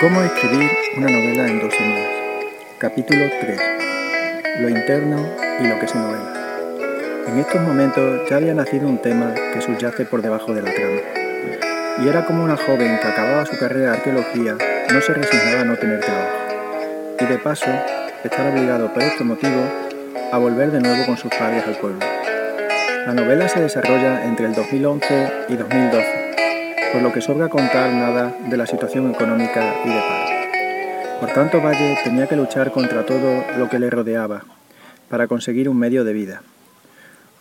¿Cómo escribir una novela en dos semanas? Capítulo 3. Lo interno y lo que se novela. En estos momentos ya había nacido un tema que subyace por debajo de la trama. Y era como una joven que acababa su carrera de arqueología no se resignaba a no tener trabajo. Y de paso, estar obligado por este motivo a volver de nuevo con sus padres al pueblo. La novela se desarrolla entre el 2011 y 2012 por lo que sobra contar nada de la situación económica y de paro. Por tanto, Valle tenía que luchar contra todo lo que le rodeaba para conseguir un medio de vida.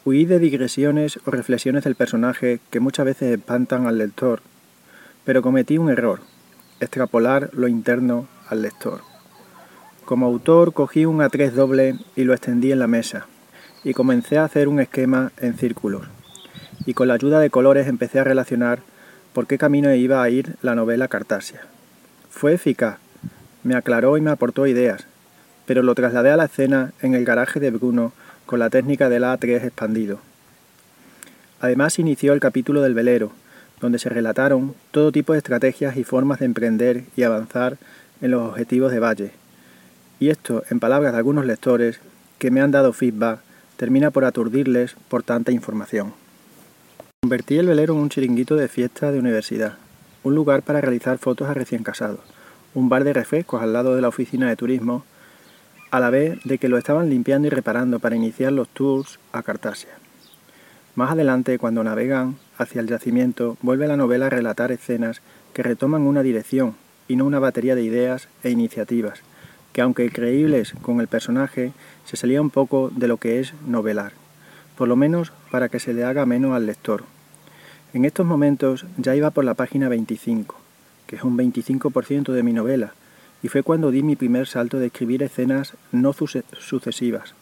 Huí de digresiones o reflexiones del personaje que muchas veces espantan al lector, pero cometí un error, extrapolar lo interno al lector. Como autor cogí un A3 doble y lo extendí en la mesa, y comencé a hacer un esquema en círculos, y con la ayuda de colores empecé a relacionar por qué camino iba a ir la novela Cartasia. Fue eficaz, me aclaró y me aportó ideas, pero lo trasladé a la escena en el garaje de Bruno con la técnica del A3 expandido. Además inició el capítulo del velero, donde se relataron todo tipo de estrategias y formas de emprender y avanzar en los objetivos de Valle. Y esto, en palabras de algunos lectores que me han dado feedback, termina por aturdirles por tanta información. Convertí el velero en un chiringuito de fiesta de universidad, un lugar para realizar fotos a recién casados, un bar de refrescos al lado de la oficina de turismo, a la vez de que lo estaban limpiando y reparando para iniciar los tours a Cartasia. Más adelante, cuando navegan hacia el yacimiento, vuelve la novela a relatar escenas que retoman una dirección y no una batería de ideas e iniciativas, que aunque creíbles con el personaje, se salía un poco de lo que es novelar por lo menos para que se le haga menos al lector. En estos momentos ya iba por la página 25, que es un 25% de mi novela, y fue cuando di mi primer salto de escribir escenas no sucesivas.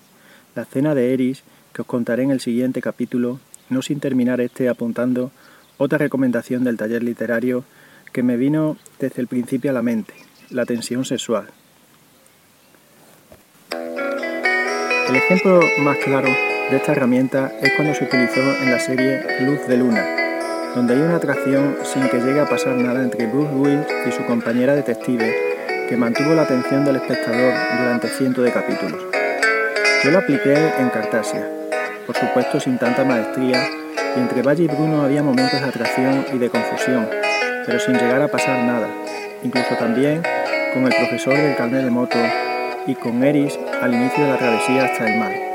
La escena de Eris, que os contaré en el siguiente capítulo, no sin terminar este apuntando otra recomendación del taller literario que me vino desde el principio a la mente, la tensión sexual. El ejemplo más claro de esta herramienta es cuando se utilizó en la serie Luz de Luna, donde hay una atracción sin que llegue a pasar nada entre Bruce Willis y su compañera detective, que mantuvo la atención del espectador durante cientos de capítulos. Yo lo apliqué en Cartasia, por supuesto sin tanta maestría, y entre Valle y Bruno había momentos de atracción y de confusión, pero sin llegar a pasar nada, incluso también con el profesor del carnet de moto y con Eris al inicio de la travesía hasta el mar.